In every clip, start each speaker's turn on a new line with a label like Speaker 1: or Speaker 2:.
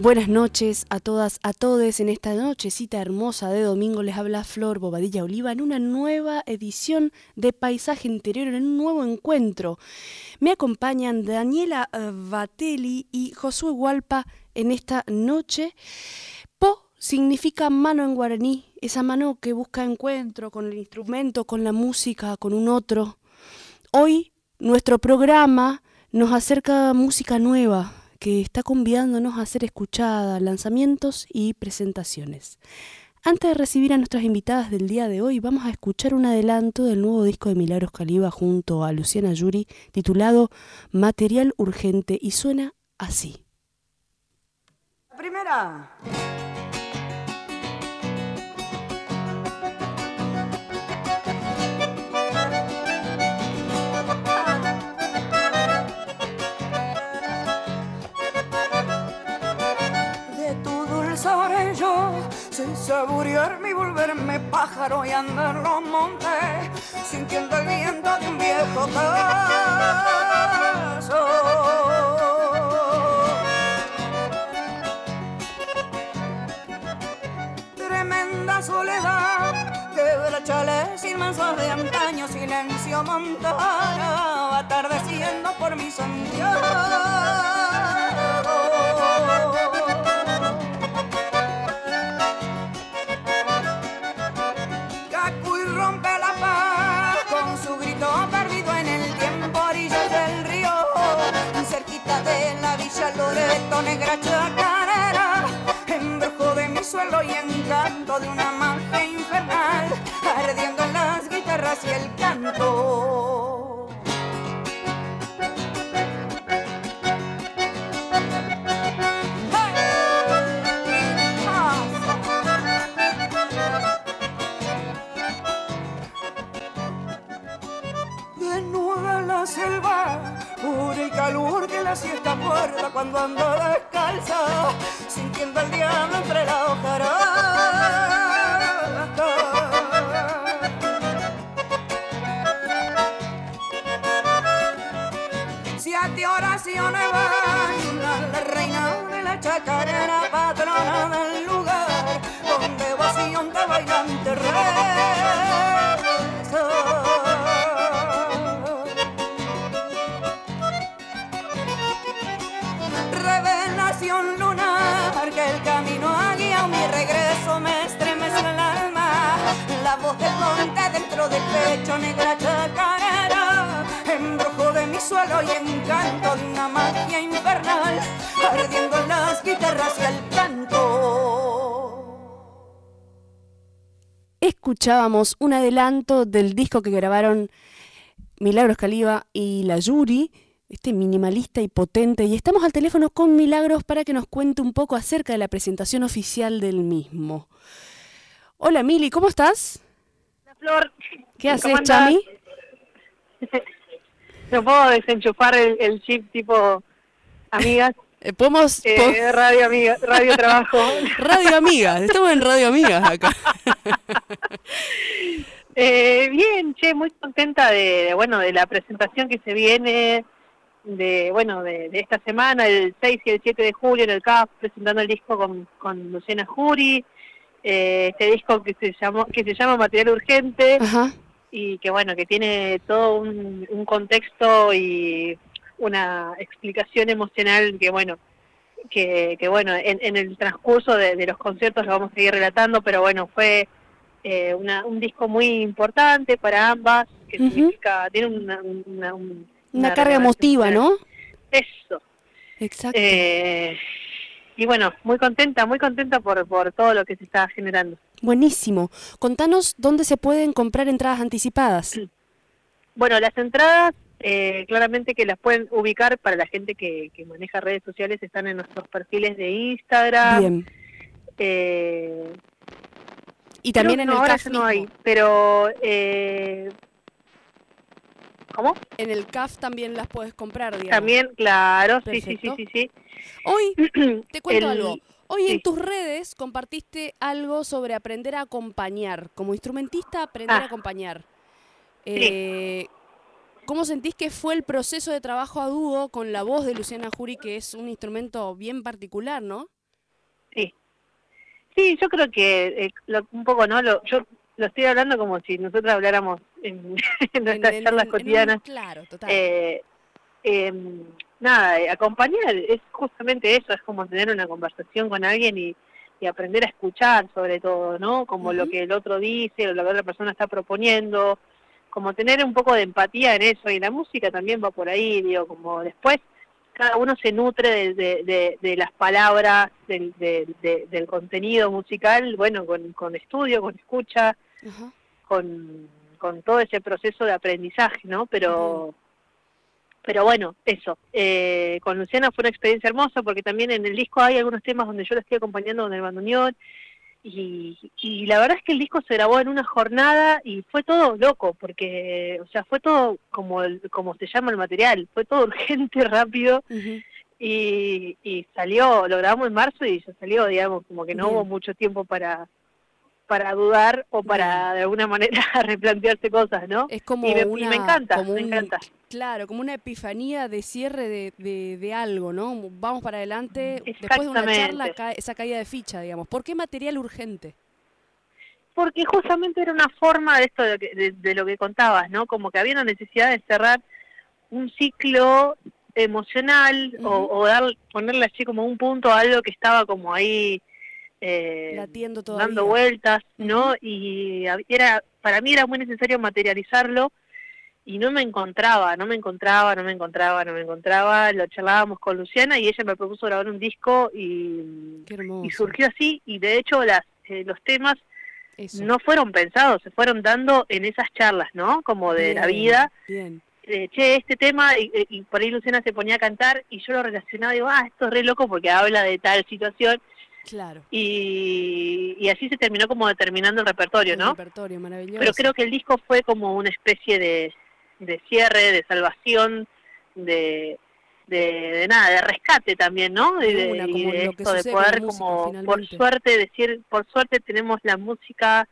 Speaker 1: Buenas noches a todas, a todos. En esta nochecita hermosa de domingo les habla Flor Bobadilla Oliva en una nueva edición de Paisaje Interior, en un nuevo encuentro. Me acompañan Daniela eh, Batelli y Josué Hualpa en esta noche. Po significa mano en guaraní, esa mano que busca encuentro con el instrumento, con la música, con un otro. Hoy nuestro programa nos acerca música nueva, que está convidándonos a ser escuchada, lanzamientos y presentaciones. Antes de recibir a nuestras invitadas del día de hoy, vamos a escuchar un adelanto del nuevo disco de Milagros Caliba junto a Luciana Yuri, titulado Material Urgente, y suena así.
Speaker 2: Primera. Sin saborearme y volverme pájaro y andar los montes, sintiendo el viento de un viejo. Tremenda soledad, quebrachales inmensos de antaño, silencio montana, atardeciendo por mi Santiago. Negra chacarera, embrujo de mi suelo y encanto de una magia infernal, ardiendo en las guitarras y el canto. Cuando ando descalza, sintiendo el diablo entre la hojarasca. Siete oraciones van, la reina de la chacarera, patrona del lugar, donde vacío de bailante rey. De mi suelo y encanto una magia infernal las guitarras y canto
Speaker 1: Escuchábamos un adelanto del disco que grabaron Milagros Caliba y La Yuri este minimalista y potente, y estamos al teléfono con Milagros para que nos cuente un poco acerca de la presentación oficial del mismo. Hola Mili, ¿cómo estás?
Speaker 3: Flor.
Speaker 1: ¿Qué haces, Chami?
Speaker 3: no puedo desenchufar el, chip tipo amigas.
Speaker 1: Eh, podemos,
Speaker 3: eh, radio amiga, radio trabajo.
Speaker 1: radio amigas, estamos en radio amigas acá.
Speaker 3: Eh, bien, che, muy contenta de, bueno de la presentación que se viene, de bueno de, esta semana, el 6 y el 7 de julio en el CAF, presentando el disco con, con Luciana Jury, eh, este disco que se llamó que se llama Material Urgente y que bueno que tiene todo un, contexto y una explicación emocional que bueno que, que bueno en, en el transcurso de, los conciertos lo vamos a seguir relatando pero bueno fue eh, una, un disco muy importante para ambas que significa tiene una, una un,
Speaker 1: una, carga emotiva, ¿no?
Speaker 3: Eso.
Speaker 1: Exacto.
Speaker 3: Eh, y bueno, muy contenta, muy contenta por, por todo lo que se está generando.
Speaker 1: Buenísimo. Contanos dónde se pueden comprar entradas anticipadas.
Speaker 3: Bueno, las entradas eh, claramente que las pueden ubicar para la gente que, que, maneja redes sociales, están en nuestros perfiles de Instagram.
Speaker 1: Bien.
Speaker 3: Eh,
Speaker 1: Y también en
Speaker 3: no,
Speaker 1: el
Speaker 3: ahora no hay, pero... Eh, ¿Cómo?
Speaker 1: En el CAF también las puedes comprar, digamos.
Speaker 3: También, claro, sí, sí, sí, sí, sí.
Speaker 1: Hoy, te cuento
Speaker 3: El-
Speaker 1: algo. Hoy en tus redes compartiste algo sobre aprender a acompañar. Como instrumentista, aprender a
Speaker 3: Ah.
Speaker 1: acompañar. Eh, ¿Cómo sentís que fue el proceso de trabajo a dúo con la voz de Luciana Jury, que es un instrumento bien particular, ¿no?
Speaker 3: Sí. Sí, yo creo que eh, lo- un poco, ¿no? Lo, yo lo estoy hablando como si nosotros habláramos en, en nuestras
Speaker 1: En-
Speaker 3: charlas
Speaker 1: en-
Speaker 3: cotidianas.
Speaker 1: claro, total.
Speaker 3: Eh, em, nada, eh, acompañar es justamente eso, es como tener una conversación con alguien y, y aprender a escuchar sobre todo, ¿no? Como lo que el otro dice o lo que la otra persona está proponiendo, como tener un poco de empatía en eso y la música también va por ahí, digo, como después cada uno se nutre de, de- de- de las palabras, del, de- de- del contenido musical, bueno, con, con estudio, con escucha, con, con todo ese proceso de aprendizaje, ¿no? Pero, pero bueno, eso. Eh, con Luciana fue una experiencia hermosa porque también en el disco hay algunos temas donde yo la estoy acompañando con el bandoneón y, y la verdad es que el disco se grabó en una jornada y fue todo loco porque, o sea, fue todo como, el- como se llama el material, fue todo urgente, rápido y, y salió, lo grabamos en marzo y ya salió, digamos, como que no hubo mucho tiempo para para dudar o para de alguna manera replantearse cosas, ¿no?
Speaker 1: Es como
Speaker 3: y, me, y
Speaker 1: una...
Speaker 3: me encanta,
Speaker 1: como
Speaker 3: me
Speaker 1: un-
Speaker 3: encanta.
Speaker 1: Claro, como una epifanía de cierre de, de, de algo, ¿no? Vamos para adelante, después de una charla, cae- esa caída de ficha, digamos. ¿Por qué material urgente?
Speaker 3: Porque justamente era una forma de esto de, de- de lo que contabas, ¿no? Como que había una necesidad de cerrar un ciclo emocional o, o dar, ponerle así como un punto a algo que estaba como ahí eh,
Speaker 1: Latiendo todavía.
Speaker 3: dando vueltas, ¿no? Y era para mí era muy necesario materializarlo y no me encontraba, no me encontraba, no me encontraba, no me encontraba. Lo charlábamos con Luciana y ella me propuso grabar un disco y, y surgió así y de hecho las eh, los temas
Speaker 1: Eso.
Speaker 3: no fueron pensados, se fueron dando en esas charlas, ¿no? Como de la vida.
Speaker 1: Bien.
Speaker 3: Eh, che, este tema, y, y por ahí Luciana se ponía a cantar y yo lo relacionaba, digo, ah, esto es re loco porque habla de tal situación
Speaker 1: Claro.
Speaker 3: y, y así se terminó como determinando el repertorio,
Speaker 1: El
Speaker 3: ¿no?
Speaker 1: repertorio maravilloso.
Speaker 3: Pero creo que el disco fue como una especie de, de cierre, de salvación, de, de, de nada, de rescate también, ¿no?
Speaker 1: De
Speaker 3: de,
Speaker 1: una,
Speaker 3: y de esto de poder
Speaker 1: música,
Speaker 3: como, por suerte, decir, por suerte tenemos la música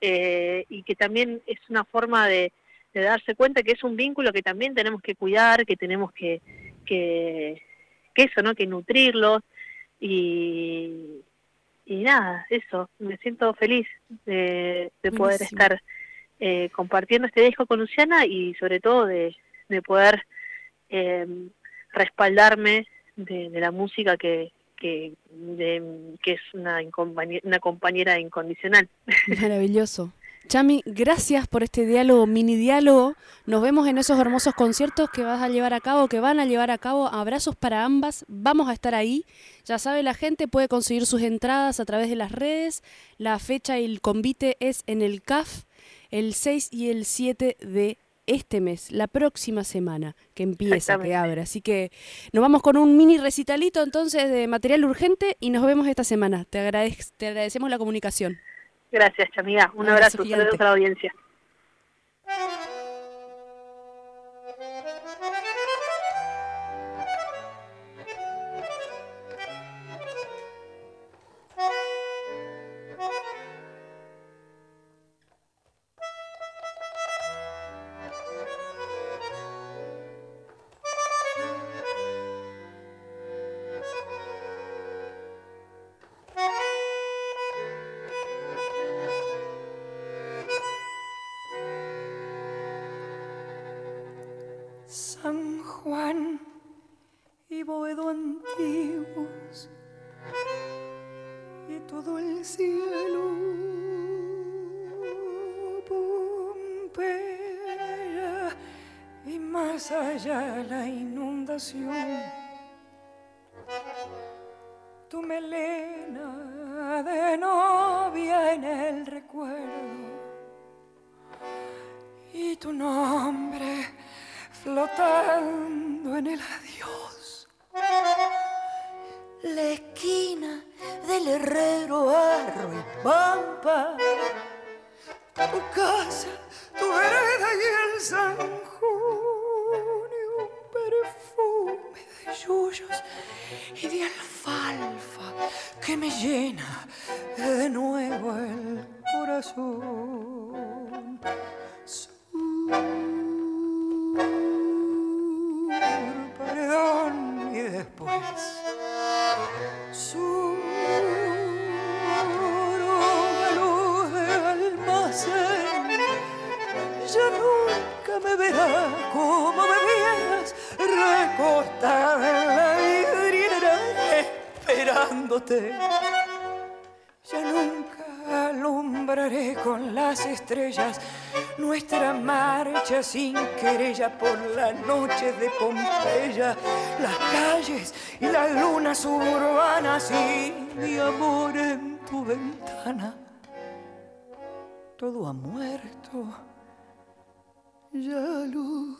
Speaker 3: eh, y que también es una forma de, de darse cuenta que es un vínculo que también tenemos que cuidar, que tenemos que, que, que eso, ¿no? Que nutrirlos y, y nada, eso, me siento feliz de, de poder
Speaker 1: Buenísimo.
Speaker 3: estar eh, compartiendo este disco con Luciana y sobre todo de, de poder eh, respaldarme de, de la música que, que, de- que es una, una compañera incondicional.
Speaker 1: Maravilloso. Chami, gracias por este diálogo, mini diálogo. Nos vemos en esos hermosos conciertos que vas a llevar a cabo, que van a llevar a cabo. Abrazos para ambas. Vamos a estar ahí. Ya sabe la gente, puede conseguir sus entradas a través de las redes. La fecha y el convite es en el CAF el 6 y el 7 de este mes, la próxima semana que empieza, que abre. Así que nos vamos con un mini recitalito entonces de material urgente y nos vemos esta semana. Te, agradec- te agradecemos la comunicación.
Speaker 3: Gracias, Chamiga. Un
Speaker 1: Abrazo
Speaker 3: abrazo,
Speaker 1: gigante.
Speaker 3: saludos a la audiencia.
Speaker 2: Ya nunca alumbraré con las estrellas nuestra marcha sin querella por las noches de Pompeya, las calles y las lunas suburbanas y mi amor en tu ventana. Todo ha muerto, ya lo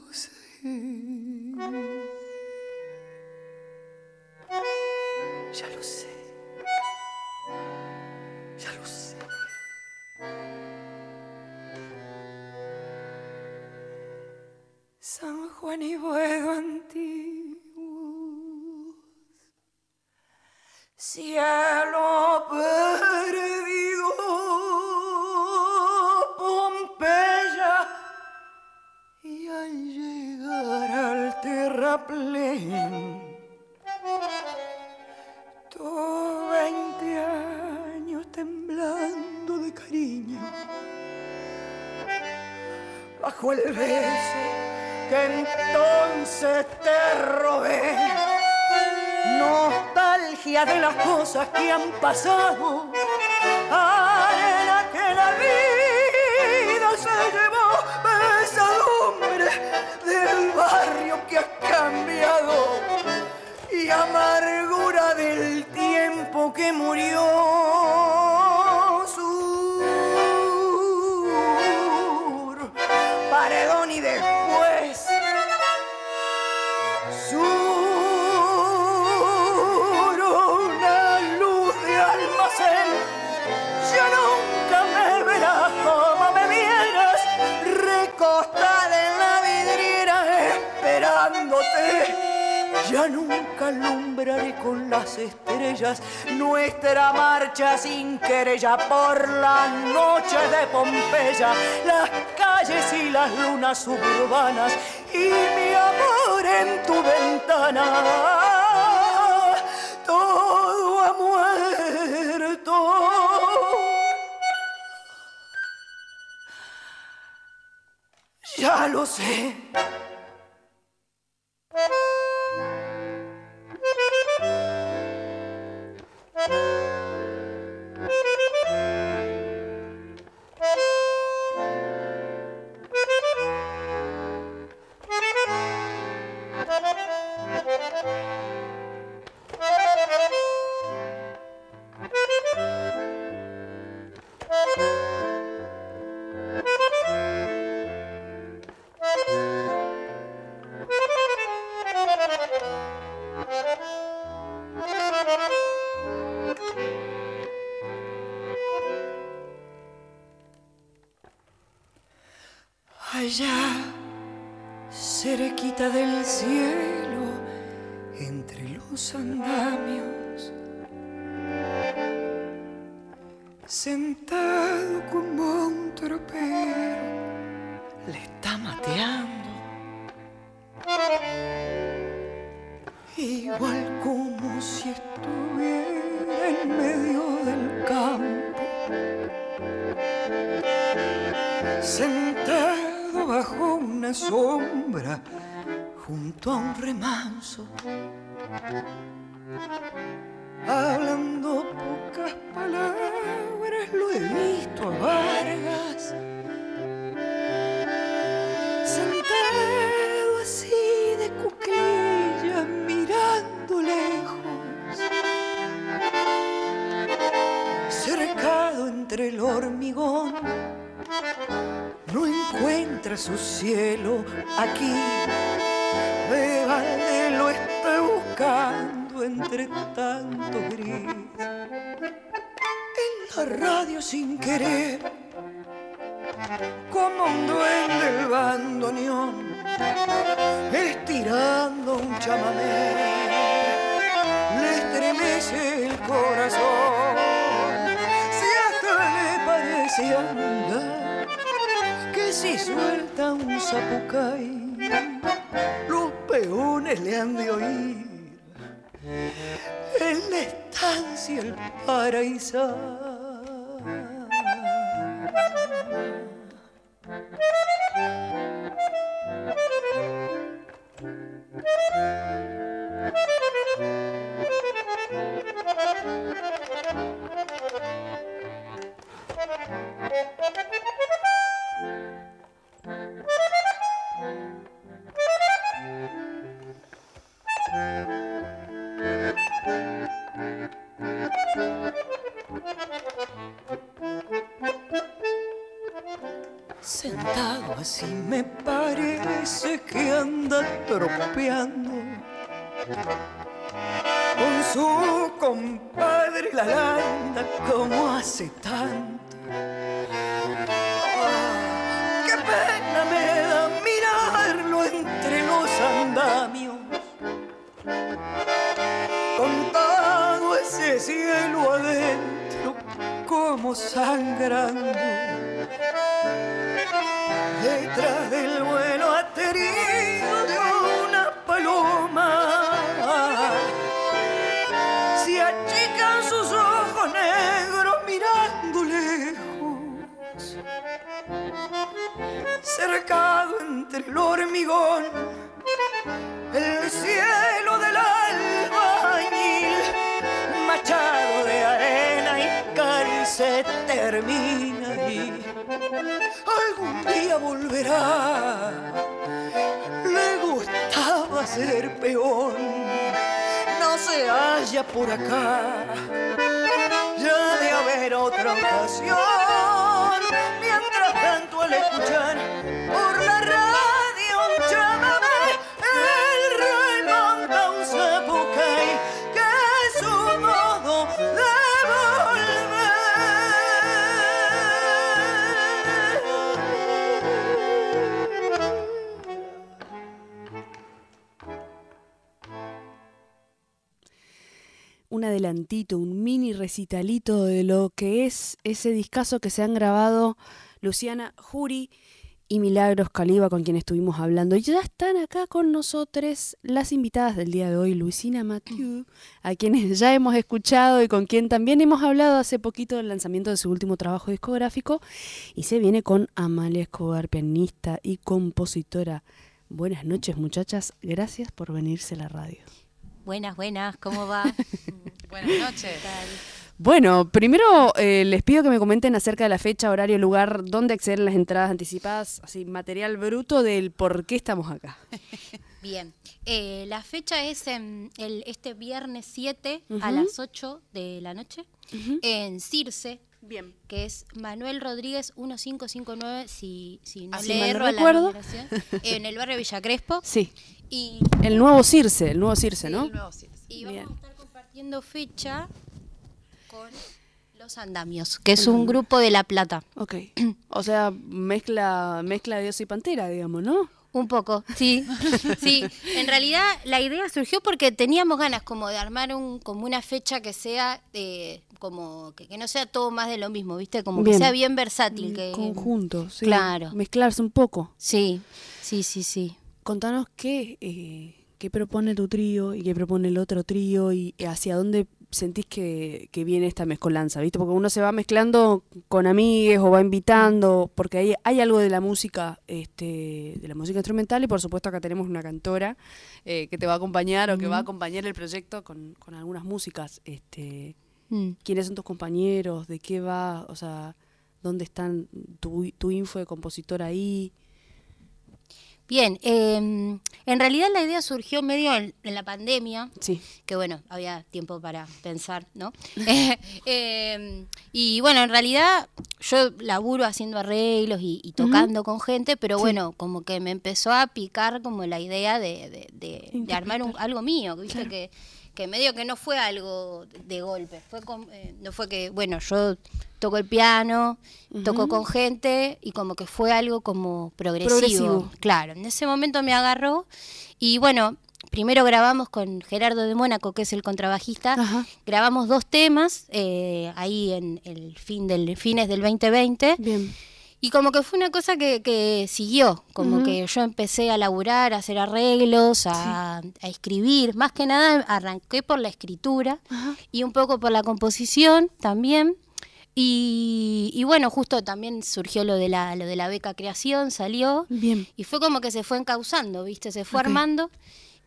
Speaker 2: que murió. Nunca alumbraré con las estrellas nuestra marcha sin querella por las noches de Pompeya, las calles y las lunas suburbanas y mi amor en tu ventana. Todo ha muerto. Ya lo sé. Cerquita del cielo, entre los andamios, sentado como un tropero, le está mateando. Igual como si estuviera en medio del campo. Sentado bajo una sombra, junto a un remanso. Hablando pocas palabras, lo he visto a Vargas. Sentado así de cuclillas, mirando lejos. Cercado entre el hormigón, encuentra su cielo aquí. De balde lo está buscando entre tanto gris. En la radio sin querer. Como un duende el bandoneón. Estirando un chamamé. Le estremece el corazón. Si hasta le parece andar. Que si suelta un zapucay los peones le han de oír en la estancia el paraíso. Con su compadre la landa como hace termina y algún día volverá. Le gustaba ser peón, no se halla por acá. Ya de haber otra ocasión, mientras tanto al escuchar un
Speaker 1: mini recitalito de lo que es ese discazo que se han grabado Luciana Jury y Milagros Caliba, con quien estuvimos hablando. Y ya están acá con nosotros las invitadas del día de hoy, Luisina Mathieu, a quienes ya hemos escuchado y con quien también hemos hablado hace poquito del lanzamiento de su último trabajo discográfico. Y se viene con Amalia Escobar, pianista y compositora. Buenas noches, muchachas. Gracias por venirse a la radio.
Speaker 4: Buenas, buenas, ¿cómo va?
Speaker 5: Buenas noches.
Speaker 1: Bueno, primero eh, les pido que me comenten acerca de la fecha, horario, lugar, dónde acceden las entradas anticipadas, así material bruto del por qué estamos acá.
Speaker 4: Bien, eh, la fecha es en el, este viernes 7 a las 8 de la noche en Circe.
Speaker 1: Bien.
Speaker 4: Que es Manuel Rodríguez 1559, si, si no
Speaker 1: Así
Speaker 4: le
Speaker 1: mal no
Speaker 4: erro a la en el barrio Villa Crespo.
Speaker 1: Sí,
Speaker 4: Y,
Speaker 1: el nuevo Circe, el nuevo Circe, ¿no?
Speaker 5: El nuevo Circe.
Speaker 4: y
Speaker 1: Bien.
Speaker 4: vamos a estar compartiendo fecha con Los Andamios, que es un grupo de La Plata.
Speaker 1: Ok. O sea, mezcla, mezcla Dios y Pantera, digamos, ¿no?
Speaker 4: Un poco, sí, sí. En realidad la idea surgió porque teníamos ganas como de armar un, como una fecha que sea eh, como que, que no sea todo más de lo mismo, ¿viste? Como
Speaker 1: Bien.
Speaker 4: que sea bien versátil. Que,
Speaker 1: Conjunto, sí.
Speaker 4: Claro.
Speaker 1: Mezclarse un poco.
Speaker 4: Sí, sí, sí, sí.
Speaker 1: Contanos qué, eh, qué propone tu trío y qué propone el otro trío y hacia dónde sentís que, que viene esta mezcolanza, ¿viste? Porque uno se va mezclando con amigues o va invitando, porque hay, hay algo de la música, este, de la música instrumental y por supuesto acá tenemos una cantora eh, que te va a acompañar o que va a acompañar el proyecto con, con algunas músicas. Este,
Speaker 4: Mm.
Speaker 1: ¿Quiénes son tus compañeros? ¿De qué va? O sea, ¿dónde están tu, tu info de compositor ahí?
Speaker 4: Bien, eh, en realidad la idea surgió medio en, en la pandemia,
Speaker 1: Sí.
Speaker 4: que bueno, había tiempo para pensar, ¿no? Eh, eh, y bueno, en realidad yo laburo haciendo arreglos y, y tocando con gente, pero
Speaker 1: Sí.
Speaker 4: bueno, como que me empezó a picar como la idea de, de- de- de armar un- algo mío, viste
Speaker 1: Claro.
Speaker 4: que, que medio que no fue algo de golpe, fue con- eh, no fue que, bueno, yo toco el piano, toco con gente y como que fue algo como progresivo.
Speaker 1: Progresivo.
Speaker 4: Claro, en ese momento me agarró y bueno, primero grabamos con Gerardo de Mónaco, que es el contrabajista,
Speaker 1: Ajá.
Speaker 4: grabamos dos temas eh, ahí en el fin del fines del 2020
Speaker 1: Bien.
Speaker 4: y como que fue una cosa que, que siguió, como
Speaker 1: Ujú.
Speaker 4: que yo empecé a laburar, a hacer arreglos, a, a escribir, más que nada arranqué por la escritura
Speaker 1: Ajá.
Speaker 4: y un poco por la composición también. Y, y bueno, justo también surgió lo de la, lo de la beca creación, salió.
Speaker 1: Bien.
Speaker 4: Y fue como que se fue encauzando, ¿viste? Se fue armando.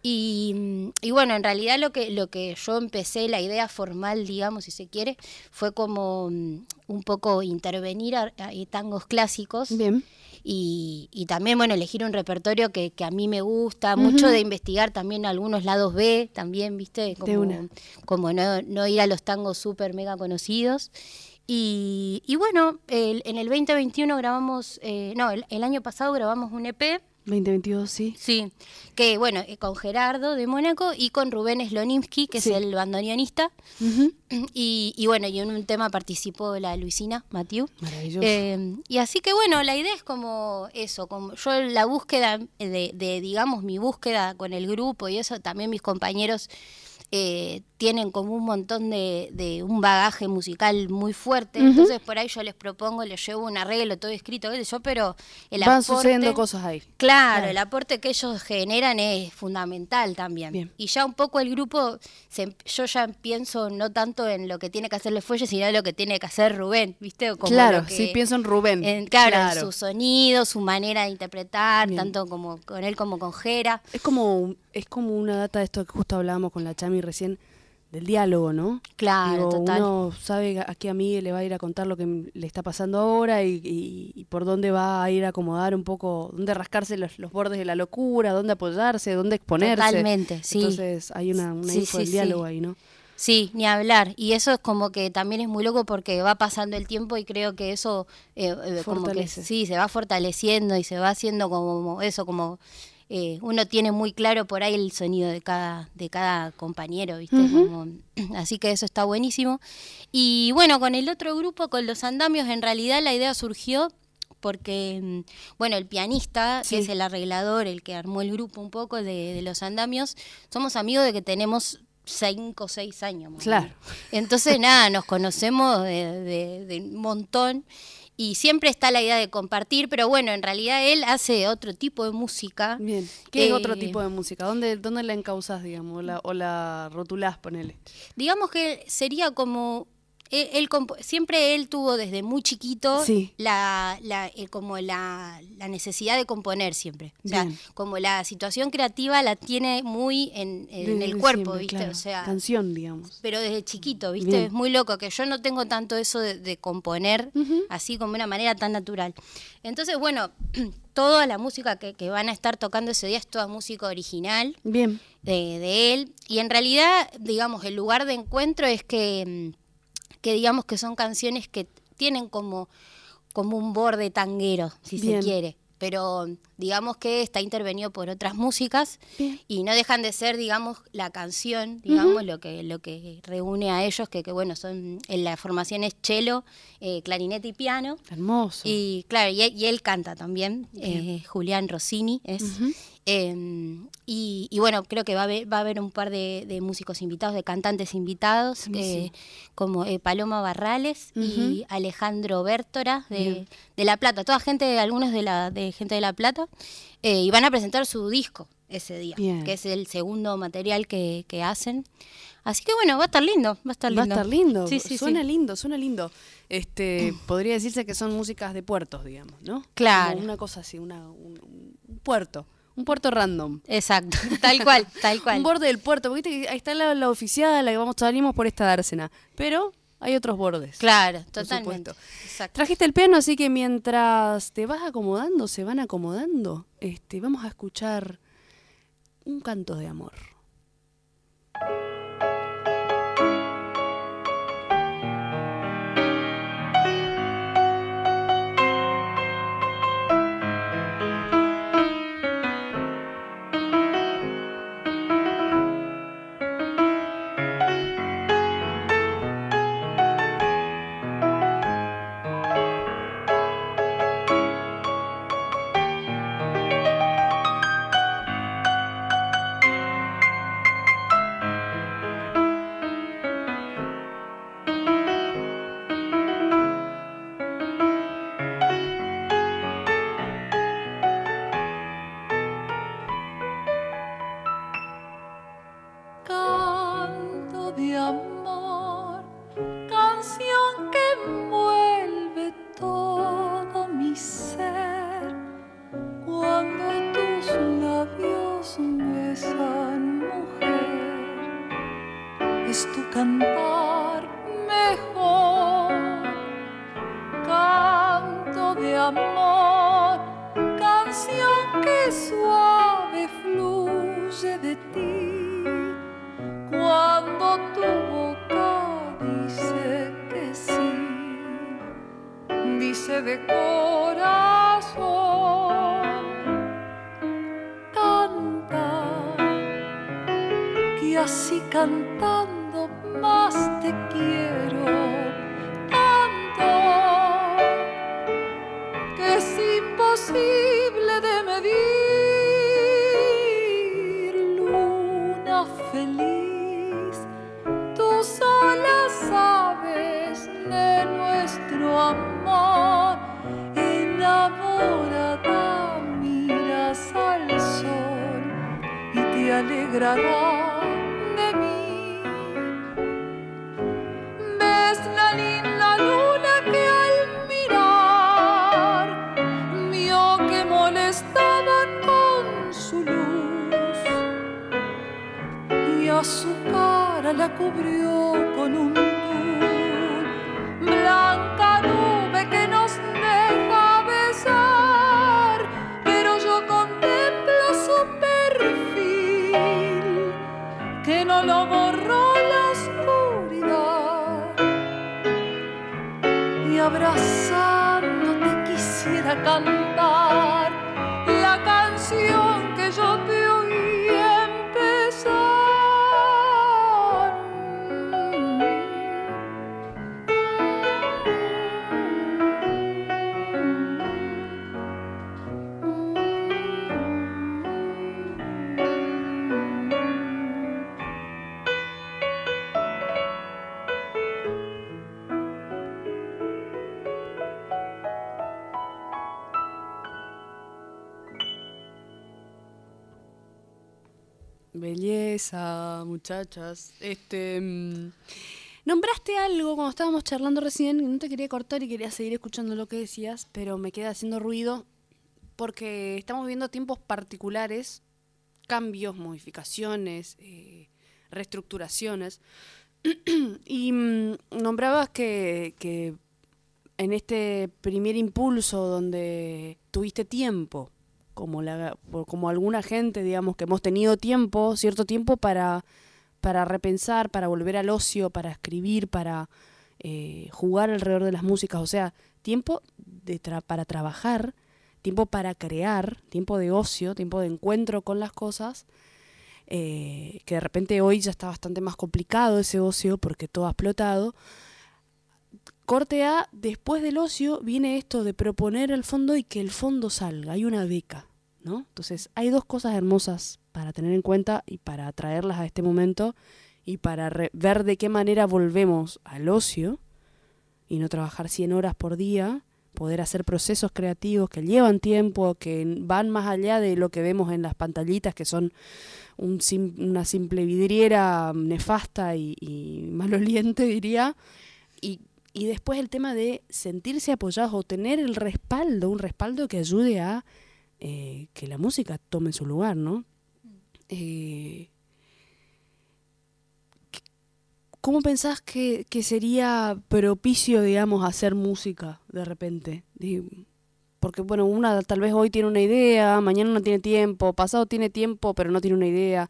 Speaker 4: Y, y bueno, en realidad lo que, lo que yo empecé, la idea formal, digamos, si se quiere, fue como mm, un poco intervenir a, a tangos clásicos.
Speaker 1: Bien.
Speaker 4: Y, y también, bueno, elegir un repertorio que, que a mí me gusta, mucho de investigar también algunos lados B, también, ¿viste? Como,
Speaker 1: una.
Speaker 4: como no, no ir a los tangos súper mega conocidos. Y, y bueno, el- en el 2021 grabamos, eh, no, el, el año pasado grabamos un EP,
Speaker 1: 2022, sí.
Speaker 4: sí, que bueno, eh, con Gerardo de Mónaco y con Rubén Slonimsky, que
Speaker 1: Sí.
Speaker 4: es el bandoneonista. Y, y bueno, y en un tema participó la Luisina Matiu.
Speaker 1: Maravilloso.
Speaker 4: Eh, y así que bueno, la idea es como eso, como yo la búsqueda de, de, digamos, mi búsqueda con el grupo y eso, también mis compañeros eh, tienen como un montón de, de un bagaje musical muy fuerte, entonces por ahí yo les propongo, les llevo un arreglo, todo escrito, yo, pero el
Speaker 1: Van
Speaker 4: aporte-
Speaker 1: sucediendo cosas ahí.
Speaker 4: Claro,
Speaker 1: Claro.
Speaker 4: el aporte que ellos generan es fundamental también.
Speaker 1: Bien.
Speaker 4: Y ya un poco el grupo, se- yo ya pienso no tanto en lo que tiene que hacer Les Fuelles, sino en lo que tiene que hacer Rubén, ¿viste? Como
Speaker 1: claro,
Speaker 4: que-
Speaker 1: sí, pienso en Rubén.
Speaker 4: en, claro, en su sonido, su manera de interpretar,
Speaker 1: Bien.
Speaker 4: tanto como con él como con Jera.
Speaker 1: Es como, es como una data de esto que justo hablábamos con la Chami recién, del diálogo, ¿no?
Speaker 4: Claro,
Speaker 1: Digo,
Speaker 4: total.
Speaker 1: Uno sabe a qué amiga le va a ir a contar lo que le está pasando ahora y, y- y por dónde va a ir a acomodar un poco, dónde rascarse los, los bordes de la locura, dónde apoyarse, dónde exponerse.
Speaker 4: Totalmente, sí.
Speaker 1: Entonces hay una, una
Speaker 4: Sí,
Speaker 1: info
Speaker 4: sí,
Speaker 1: del
Speaker 4: sí.
Speaker 1: diálogo ahí, ¿no?
Speaker 4: Sí, ni hablar. Y eso es como que también es muy loco porque va pasando el tiempo y creo que eso eh, eh, como que sí, se va fortaleciendo y se va haciendo como eso, como eh, uno tiene muy claro por ahí el sonido de cada, de cada compañero, ¿viste? Como- así que eso está buenísimo. Y bueno, con el otro grupo, con los andamios, en realidad la idea surgió porque, mm, bueno, el pianista,
Speaker 1: Sí.
Speaker 4: que es el arreglador, el que armó el grupo un poco de, de los andamios, somos amigos de que tenemos cinco o seis años. más
Speaker 1: Claro.
Speaker 4: Entonces, nada, nos conocemos de, de- de un montón y siempre está la idea de compartir, pero bueno, en realidad él hace otro tipo de música.
Speaker 1: Bien. ¿Qué es otro
Speaker 4: Eh,
Speaker 1: tipo de música? ¿Dónde, dónde la encauzás, digamos? O la, o la rotulás, ponele.
Speaker 4: Digamos que sería como él, él siempre él tuvo desde muy chiquito
Speaker 1: Sí.
Speaker 4: la, la- eh, como la, la necesidad de componer siempre. O sea,
Speaker 1: Bien.
Speaker 4: como la situación creativa la tiene muy en, el cuerpo,
Speaker 1: siempre,
Speaker 4: ¿viste?
Speaker 1: claro.
Speaker 4: O sea,
Speaker 1: Canción, digamos.
Speaker 4: pero desde chiquito, ¿viste?
Speaker 1: Bien.
Speaker 4: Es muy loco que yo no tengo tanto eso de, de componer así como de una manera tan natural. Entonces, bueno, toda la música que, que van a estar tocando ese día es toda música original
Speaker 1: Bien.
Speaker 4: de, de él. Y en realidad, digamos, el lugar de encuentro es que, mm, que digamos que son canciones que tienen como, como un borde tanguero, si
Speaker 1: Bien.
Speaker 4: se quiere. Pero digamos que está intervenido por otras músicas
Speaker 1: Bien.
Speaker 4: y no dejan de ser, digamos, la canción, digamos, lo que lo que reúne a ellos, que, que bueno, son en la formación es cello, eh, clarinete y piano.
Speaker 1: Hermoso.
Speaker 4: Y claro, y, y él canta también, eh, Julián Rossini es. Eh, y, y bueno, creo que va a haber, va a haber un par de, de músicos invitados, de cantantes invitados, eh, como eh, Paloma Barrales y Alejandro Bértora de, de La Plata, toda gente, algunos de la de gente de La Plata, eh, y van a presentar su disco ese día,
Speaker 1: Bien.
Speaker 4: que es el segundo material que, que hacen. Así que bueno, va a estar lindo, va a estar
Speaker 1: Va
Speaker 4: lindo.
Speaker 1: a estar lindo.
Speaker 4: Sí, sí,
Speaker 1: suena
Speaker 4: sí.
Speaker 1: lindo, suena lindo. Este, podría decirse que son músicas de puertos, digamos, ¿no?
Speaker 4: Claro.
Speaker 1: Como una cosa así, una, un, un puerto. Un puerto random.
Speaker 4: Exacto, tal cual, tal cual.
Speaker 1: Un borde del puerto, porque viste que ahí está la, la oficial, la que vamos, salimos por esta dársena. Pero hay otros bordes.
Speaker 4: Claro, totalmente.
Speaker 1: Trajiste el piano, así que mientras te vas acomodando, se van acomodando, este, vamos a escuchar un canto de amor,
Speaker 5: de corazón, canta, que así cantando
Speaker 1: Belleza, muchachas. Este. mm, Nombraste algo cuando estábamos charlando recién no te quería cortar y quería seguir escuchando lo que decías, pero me queda haciendo ruido porque estamos viendo tiempos particulares, cambios, modificaciones, eh, reestructuraciones. y mm, nombrabas que, que en este primer impulso donde tuviste tiempo, como, la, como alguna gente, digamos, que hemos tenido tiempo, cierto tiempo para, para repensar, para volver al ocio, para escribir, para eh, jugar alrededor de las músicas, o sea, tiempo de tra- para trabajar, tiempo para crear, tiempo de ocio, tiempo de encuentro con las cosas, eh, que de repente hoy ya está bastante más complicado ese ocio porque todo ha explotado. Corte A, después del ocio viene esto de proponer el fondo y que el fondo salga, hay una beca, ¿no? Entonces hay dos cosas hermosas para tener en cuenta y para traerlas a este momento y para ver de qué manera volvemos al ocio y no trabajar 100 horas por día, poder hacer procesos creativos que llevan tiempo, que van más allá de lo que vemos en las pantallitas, que son un sim- una simple vidriera nefasta y, y maloliente, diría. Y, y después el tema de sentirse apoyados o tener el respaldo, un respaldo que ayude a eh, que la música tome su lugar, ¿no? Eh, ¿Cómo pensás que, sería propicio, digamos, hacer música de repente? Porque, bueno, una tal vez hoy tiene una idea, mañana no tiene tiempo, pasado tiene tiempo, pero no tiene una idea.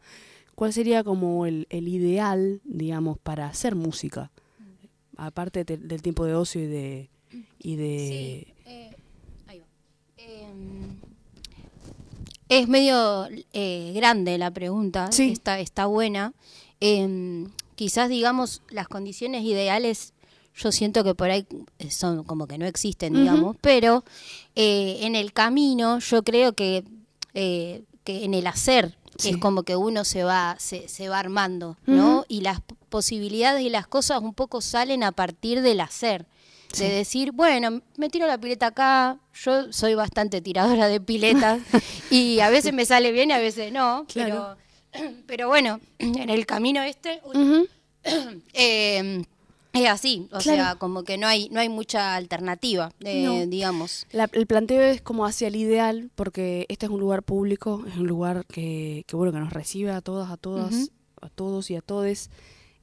Speaker 1: ¿Cuál sería como el, el ideal, digamos, para hacer música? Aparte de- del tiempo de ocio y de... Y de
Speaker 4: Sí, eh, ahí va. Em, es medio eh, grande la pregunta,
Speaker 1: Sí.
Speaker 4: está, está buena. Em, quizás, digamos, las condiciones ideales, yo siento que por ahí eh, son como que no existen, digamos, pero eh, en el camino yo creo que, eh, que en el hacer
Speaker 1: Sí.
Speaker 4: es como que uno se va, se, se va armando, ¿no? Y las posibilidades y las cosas un poco salen a partir del hacer.
Speaker 1: Sí.
Speaker 4: De decir, bueno, me tiro la pileta acá, yo soy bastante tiradora de piletas y a veces me sale bien y a veces no,
Speaker 1: Claro.
Speaker 4: pero, pero bueno, en el camino este eh, es así, o
Speaker 1: Claro.
Speaker 4: sea, como que no hay, no hay mucha alternativa, eh,
Speaker 1: No.
Speaker 4: digamos.
Speaker 1: La- el planteo es como hacia el ideal, porque este es un lugar público, es un lugar que, que bueno, que nos recibe a todas, a todas, a todos y a todes.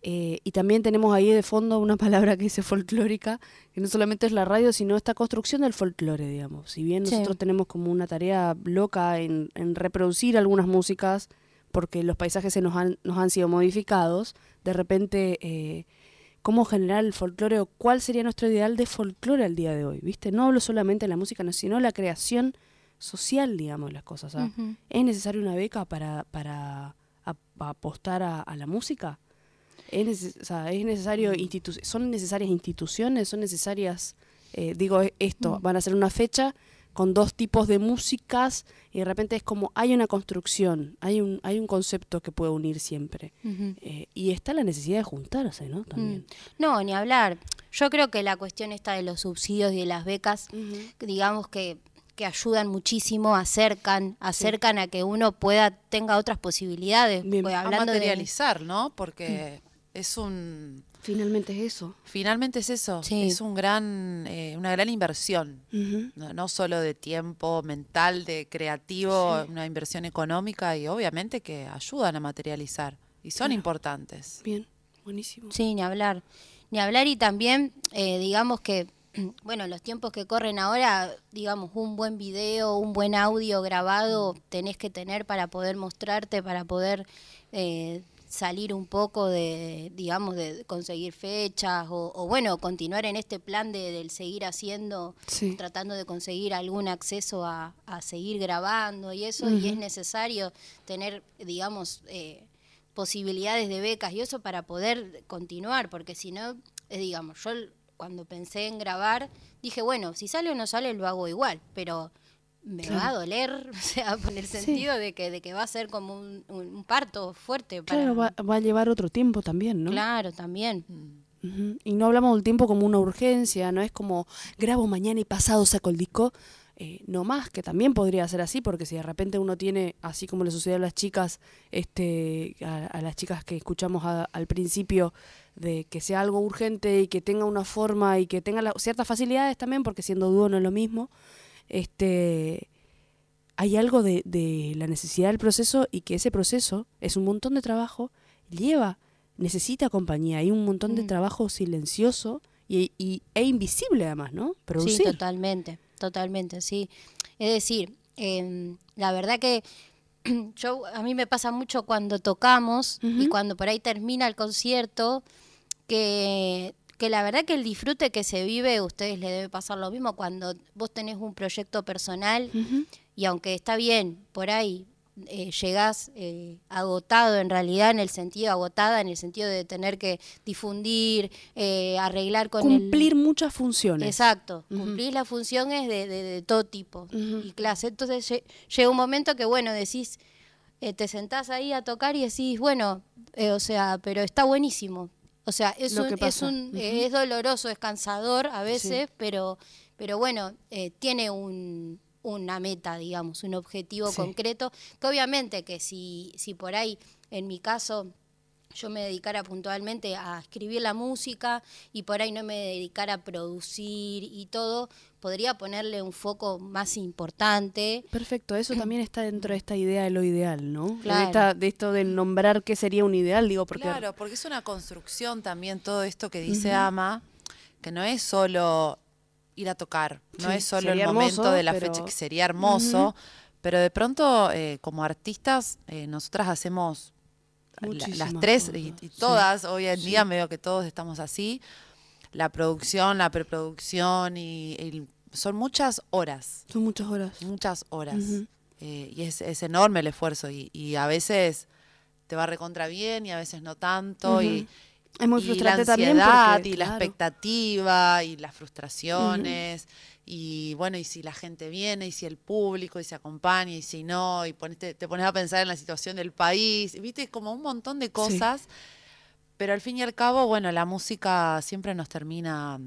Speaker 1: Eh, y también tenemos ahí de fondo una palabra que dice folclórica, que no solamente es la radio, sino esta construcción del folclore, digamos. Si bien
Speaker 4: Sí.
Speaker 1: nosotros tenemos como una tarea loca en, en reproducir algunas músicas, porque los paisajes se nos han, nos han sido modificados, de repente, eh, ¿cómo generar el folclore o cuál sería nuestro ideal de folclore al día de hoy? ¿Viste? No hablo solamente de la música, no, sino la creación social, digamos, de las cosas. ¿ah? ¿Es necesaria una beca para, para ap- apostar a, a la música? ¿Es, o sea, ¿es necesario institu- ¿Son necesarias instituciones? ¿Son necesarias, eh, digo, e- esto, van a hacer una fecha con dos tipos de músicas y de repente es como hay una construcción, hay un, hay un concepto que puede unir siempre. Eh, y está la necesidad de juntarse, ¿no? También.
Speaker 4: Mm. No, ni hablar. Yo creo que la cuestión esta de los subsidios y de las becas, digamos que, que ayudan muchísimo, acercan, acercan a que uno pueda, tenga otras posibilidades.
Speaker 1: Bien.
Speaker 4: Pues,
Speaker 1: A
Speaker 6: a
Speaker 4: hablando de-
Speaker 6: materializar, ¿no? Porque es un...
Speaker 1: Finalmente es eso.
Speaker 6: Finalmente es eso,
Speaker 4: Sí.
Speaker 6: es un gran, eh, una gran inversión, no, no solo de tiempo mental, de creativo, una inversión económica y obviamente que ayudan a materializar y son importantes.
Speaker 1: Bien, buenísimo.
Speaker 4: Sí, ni hablar. Ni hablar y también, eh, digamos que, bueno, los tiempos que corren ahora, digamos, un buen video, un buen audio grabado tenés que tener para poder mostrarte, para poder eh, salir un poco de, digamos, de conseguir fechas o, o, bueno, continuar en este plan de, del seguir haciendo,
Speaker 1: Sí.
Speaker 4: tratando de conseguir algún acceso a, a seguir grabando y eso, y es necesario tener, digamos, eh, posibilidades de becas y eso para poder continuar, porque si no, eh, digamos, yo cuando pensé en grabar, dije, bueno, si sale o no sale lo hago igual, pero me va a doler, o sea, por el sentido de que de que va a ser como un, un- parto fuerte para
Speaker 1: Claro, va, va a llevar otro tiempo también, ¿no?
Speaker 4: Claro, también.
Speaker 1: Ujú. Y no hablamos del tiempo como una urgencia, no es como grabo mañana y pasado saco el disco. Eh, no más, que también podría ser así, porque si de repente uno tiene, así como le sucedió a las chicas, este, a, a las chicas que escuchamos a- al principio, de que sea algo urgente y que tenga una forma y que tenga la- ciertas facilidades también, porque siendo dúo no es lo mismo, este, hay algo de, de la necesidad del proceso y que ese proceso es un montón de trabajo, lleva, necesita compañía, hay un montón de
Speaker 4: Mm.
Speaker 1: trabajo silencioso y, y- e invisible además, ¿no?
Speaker 4: Sí,
Speaker 1: Producir.
Speaker 4: totalmente, totalmente, sí. Es decir, em, la verdad que yo a mí me pasa mucho cuando tocamos y cuando por ahí termina el concierto que que la verdad que el disfrute que se vive, a ustedes les debe pasar lo mismo cuando vos tenés un proyecto personal y aunque está bien, por ahí eh, llegás eh, agotado en realidad, en el sentido, agotada en el sentido de tener que difundir, eh, arreglar con el...
Speaker 1: Cumplir muchas funciones.
Speaker 4: Exacto,
Speaker 1: Ujú.
Speaker 4: cumplís las funciones de, de- de todo tipo y clase. Entonces lle- llega un momento que, bueno, decís, eh, te sentás ahí a tocar y decís, bueno, eh, o sea, pero está buenísimo. O sea, es,
Speaker 1: Lo
Speaker 4: un, es, un, eh, es doloroso, es cansador a veces, pero, pero bueno, eh, tiene un, una meta, digamos, un objetivo
Speaker 1: Sí.
Speaker 4: concreto, que obviamente que si, si por ahí, en mi caso, yo me dedicara puntualmente a escribir la música y por ahí no me dedicara a producir y todo, podría ponerle un foco más importante.
Speaker 1: Perfecto, eso también está dentro de esta idea de lo ideal, ¿no? De
Speaker 4: Claro.
Speaker 1: esta- De, esto de nombrar qué sería un ideal, digo, porque
Speaker 6: Claro, porque es una construcción también todo esto que dice Ama, que no es solo ir a tocar, no
Speaker 1: Sí,
Speaker 6: es solo el momento
Speaker 1: hermoso,
Speaker 6: de la
Speaker 1: pero-
Speaker 6: fecha, que sería hermoso, pero de pronto eh, como artistas eh, nosotras hacemos la- las tres y, y
Speaker 1: sí.
Speaker 6: todas, hoy en día me veo que todos estamos así, la producción, la preproducción y, y son muchas horas
Speaker 1: son muchas horas.
Speaker 6: muchas horas. Eh, y es, es enorme el esfuerzo. Y, y a veces te va recontra bien y a veces no tanto. y.
Speaker 1: Es muy
Speaker 6: y
Speaker 1: frustrante
Speaker 6: la
Speaker 1: también
Speaker 6: ansiedad
Speaker 1: porque,
Speaker 6: y la
Speaker 1: claro.
Speaker 6: expectativa y las frustraciones. Y bueno, y si la gente viene, y si el público, y se acompaña, y si no, y pones- te, pones a pensar en la situación del país, viste, como un montón de cosas. Pero al fin y al cabo, bueno, la música siempre nos termina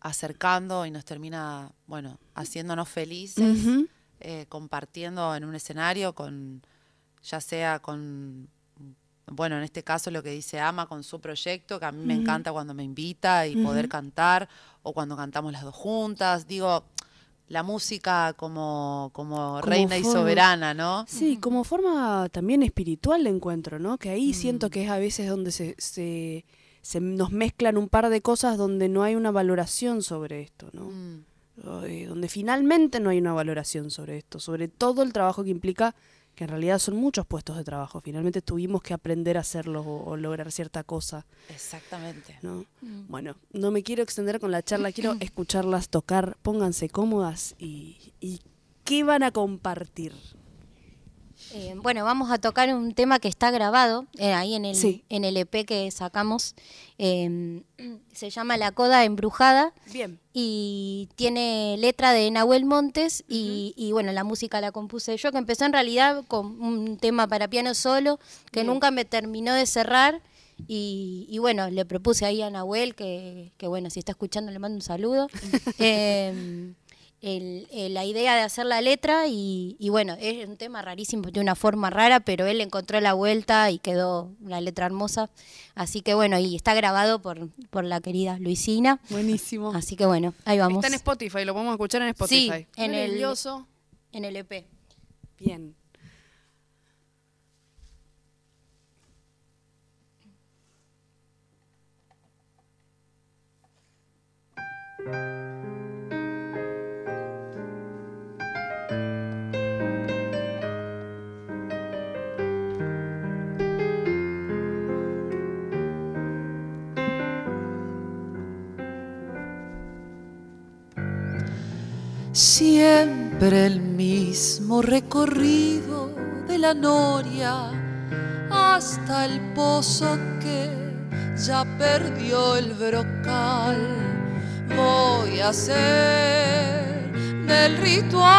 Speaker 6: acercando y nos termina, bueno, haciéndonos felices, eh, compartiendo en un escenario con, ya sea con, bueno, en este caso lo que dice Ama con su proyecto, que a mí me encanta cuando me invita y poder cantar, o cuando cantamos las dos juntas, digo, la música como, como,
Speaker 1: Como
Speaker 6: reina y soberana, ¿no?
Speaker 1: Sí, como forma también espiritual de encuentro, ¿no? Que ahí
Speaker 6: Mm.
Speaker 1: siento que es a veces donde se, se, se nos mezclan un par de cosas donde no hay una valoración sobre esto, ¿no?
Speaker 6: Mm.
Speaker 1: Eh, donde finalmente no hay una valoración sobre esto, sobre todo el trabajo que implica, que en realidad son muchos puestos de trabajo. Finalmente tuvimos que aprender a hacerlo o, o lograr cierta cosa,
Speaker 6: Exactamente.
Speaker 1: ¿no?
Speaker 4: Mm.
Speaker 1: Bueno, no me quiero extender con la charla, quiero escucharlas tocar, pónganse cómodas y, y ¿qué van a compartir?
Speaker 4: Eh, bueno, vamos a tocar un tema que está grabado eh, ahí en el,
Speaker 1: Sí.
Speaker 4: en el EP que sacamos. Eh, se llama La Coda Embrujada
Speaker 1: Bien.
Speaker 4: y tiene letra de Nahuel Montes y, y, bueno, la música la compuse yo, que empezó en realidad con un tema para piano solo, que
Speaker 1: Bien.
Speaker 4: nunca me terminó de cerrar. Y, y bueno, le propuse ahí a Nahuel, que, que bueno, si está escuchando le mando un saludo. Eh, el- el- la idea de hacer la letra y, y bueno, es un tema rarísimo, de una forma rara, pero él encontró la vuelta y quedó una letra hermosa. Así que bueno, y está grabado por, por la querida Luisina.
Speaker 1: Buenísimo.
Speaker 4: Así que bueno, ahí vamos.
Speaker 1: Está en Spotify, lo podemos escuchar en Spotify.
Speaker 4: Sí, en el-
Speaker 1: Nervioso.
Speaker 4: en el EP.
Speaker 1: Bien.
Speaker 5: Siempre el mismo recorrido de la noria hasta el pozo que ya perdió el brocal. Voy a hacer del ritual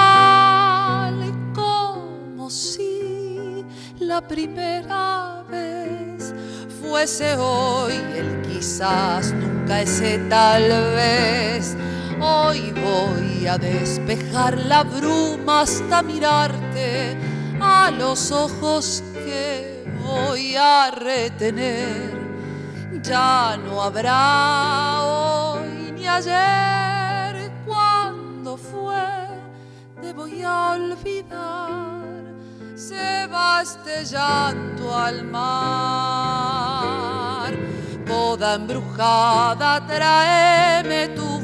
Speaker 5: como si la primera vez fuese hoy el quizás nunca ese tal vez. Hoy voy a despejar la bruma hasta mirarte a los ojos que voy a retener. Ya no habrá hoy ni ayer cuando fue, te voy a olvidar. Se va este llanto al mar. Coda embrujada, tráeme tu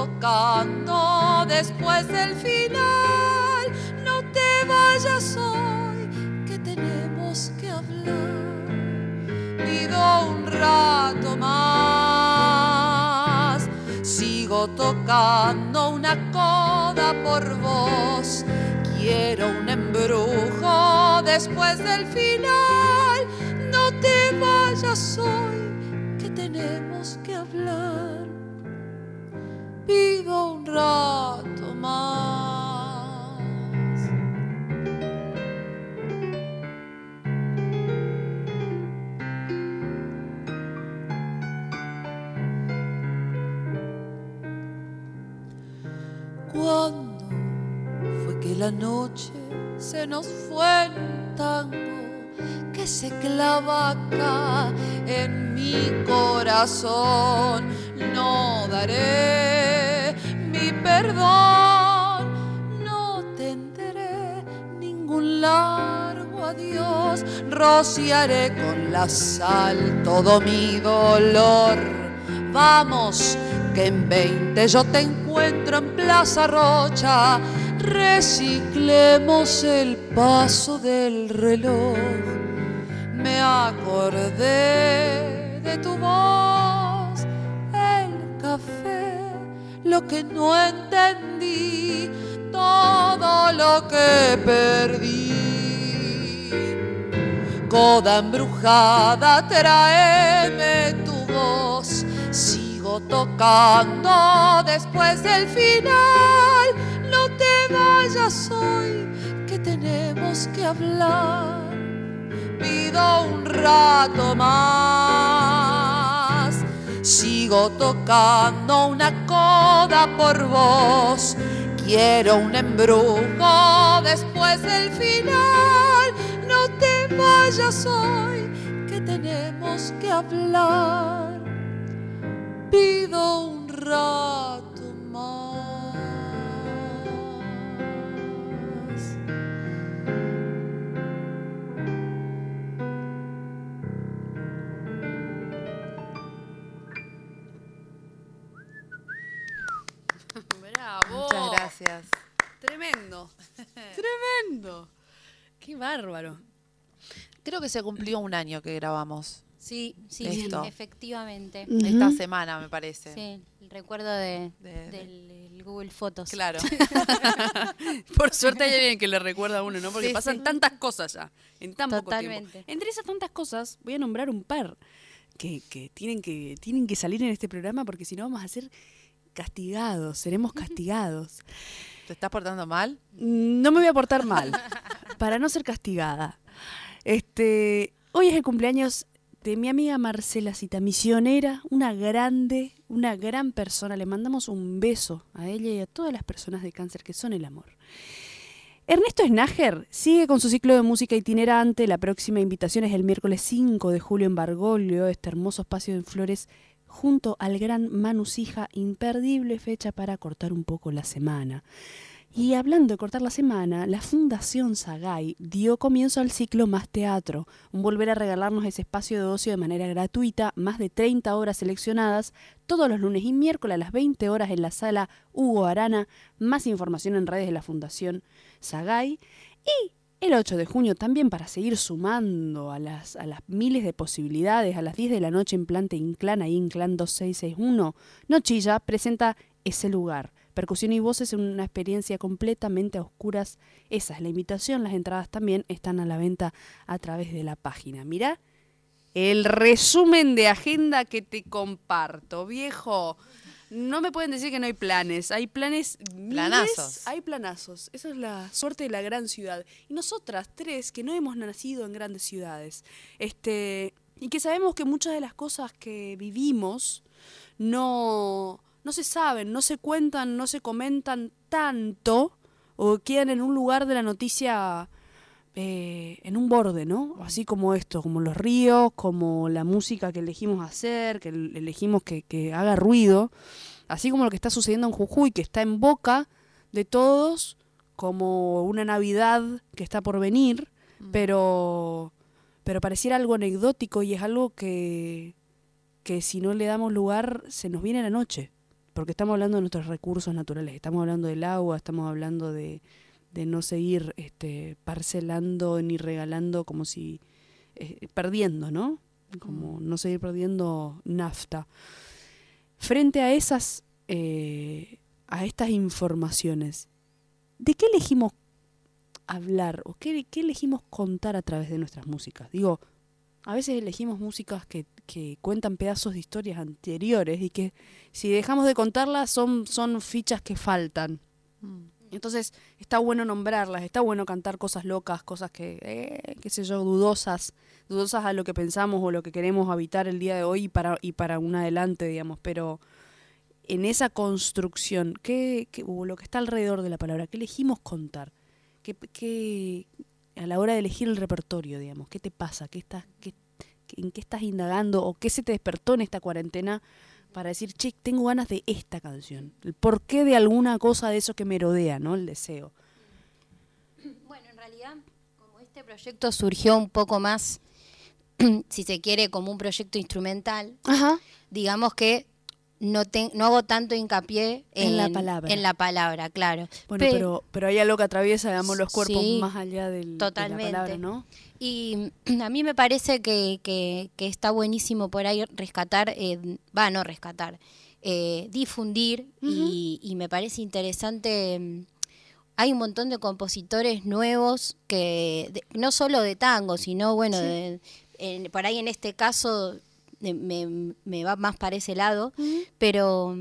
Speaker 5: tocando después del final. No te vayas hoy, que tenemos que hablar. Pido un rato más. Sigo tocando una coda por vos. Quiero un embrujo después del final. No te vayas hoy, que tenemos que hablar. Pido un rato más. ¿Cuándo fue que la noche se nos fue en tango que se clava acá en mi corazón? No daré mi perdón, no tendré ningún largo adiós, rociaré con la sal todo mi dolor. Vamos, que en 20 yo te encuentro en Plaza Rocha. Reciclemos el paso del reloj. Me acordé de tu voz, lo que no entendí, todo lo que perdí. Coda embrujada, tráeme tu voz. Sigo tocando después del final. No te vayas hoy, que tenemos que hablar. Pido un rato más. Sigo tocando una coda por vos. Quiero un embrujo después del final. No te vayas hoy, que tenemos que hablar. Pido un rato
Speaker 6: gracias.
Speaker 1: Tremendo. Tremendo. Qué bárbaro.
Speaker 6: Creo que se cumplió un año que grabamos.
Speaker 4: Sí, sí,
Speaker 6: Esto.
Speaker 4: efectivamente.
Speaker 6: Esta semana, me parece.
Speaker 4: Sí, el recuerdo de,
Speaker 6: De-
Speaker 4: del el Google Fotos.
Speaker 6: Claro.
Speaker 1: Por suerte hay alguien que le recuerda a uno, ¿no? Porque
Speaker 6: Sí,
Speaker 1: pasan
Speaker 6: sí.
Speaker 1: tantas cosas ya, en tan poco
Speaker 4: Totalmente.
Speaker 1: tiempo. Entre esas tantas cosas, voy a nombrar un par que, que tienen que tienen que salir en este programa porque si no vamos a ser castigados, seremos castigados.
Speaker 6: ¿Te estás portando mal?
Speaker 1: No me voy a portar mal para no ser castigada. Este, hoy es el cumpleaños de mi amiga Marcela Cita, misionera, una grande, una gran persona. Le mandamos un beso a ella y a todas las personas de cáncer que son el amor. Ernesto Snager sigue con su ciclo de música itinerante. La próxima invitación es el miércoles 5 de julio en Bargolio, este hermoso espacio en Flores, junto al gran Manu Sija, imperdible fecha para cortar un poco la semana. Y hablando de cortar la semana, la Fundación Sagay dio comienzo al ciclo Más Teatro, un volver a regalarnos ese espacio de ocio de manera gratuita, más de 30 horas seleccionadas, todos los lunes y miércoles a las 20 horas en la sala Hugo Arana. Más información en redes de la Fundación Sagay. Y el 8 de junio también para seguir sumando a las, a las miles de posibilidades, a las 10 de la noche en Plante Inclán, ahí Inclán 2661, Nochilla presenta ese lugar. Percusión y voces en una experiencia completamente a oscuras. Esa es la invitación. Las entradas también están a la venta a través de la página. Mirá el resumen de agenda que te comparto, viejo. No me pueden decir que no hay planes. Hay planes. miles,
Speaker 6: Planazos.
Speaker 1: Hay planazos. Esa es la suerte de la gran ciudad. Y nosotras tres, que no hemos nacido en grandes ciudades, este, y que sabemos que muchas de las cosas que vivimos no, no se saben, no se cuentan, no se comentan tanto, o quedan en un lugar de la noticia eh, en un borde, ¿no? Así como esto, como los ríos, como la música que elegimos hacer, que el- elegimos que, que haga ruido, así como lo que está sucediendo en Jujuy, que está en boca de todos, como una Navidad que está por venir, pero, pero pareciera algo anecdótico y es algo que, que si no le damos lugar se nos viene la noche, porque estamos hablando de nuestros recursos naturales, estamos hablando del agua, estamos hablando de, de no seguir este, parcelando ni regalando como si eh, perdiendo, ¿no? Como no seguir perdiendo nafta. Frente a esas, eh, a estas informaciones, ¿de qué elegimos hablar o qué, qué elegimos contar a través de nuestras músicas? Digo, a veces elegimos músicas que, que cuentan pedazos de historias anteriores y que si dejamos de contarlas son, son fichas que faltan. Entonces está bueno nombrarlas, está bueno cantar cosas locas, cosas que, eh, qué sé yo, dudosas, dudosas a lo que pensamos o lo que queremos habitar el día de hoy y para, y para un adelante, digamos, pero en esa construcción, ¿qué, qué- lo que está alrededor de la palabra, ¿qué elegimos contar? ¿Qué, qué- a la hora de elegir el repertorio, digamos, qué te pasa? ¿Qué estás, qué- ¿En qué estás indagando o qué se te despertó en esta cuarentena para decir, che, tengo ganas de esta canción? El porqué de alguna cosa de eso que me rodea, ¿no? El deseo.
Speaker 4: Bueno, en realidad, como este proyecto surgió un poco más, si se quiere, como un proyecto instrumental,
Speaker 1: Ajá.
Speaker 4: digamos que no, te- no hago tanto hincapié
Speaker 1: En la palabra.
Speaker 4: En la palabra, claro.
Speaker 1: Bueno,
Speaker 4: Pe-
Speaker 1: pero, pero hay algo que atraviesa, digamos, los cuerpos
Speaker 4: Sí,
Speaker 1: más allá del,
Speaker 4: totalmente.
Speaker 1: de la palabra, ¿no?
Speaker 4: Y a mí me parece que, que- que está buenísimo por ahí rescatar, eh, va, no rescatar, eh, difundir y, y me parece interesante. mm, Hay un montón de compositores nuevos que, de- no solo de tango, sino bueno, de- en- por ahí en este caso me, me va más para ese lado, pero,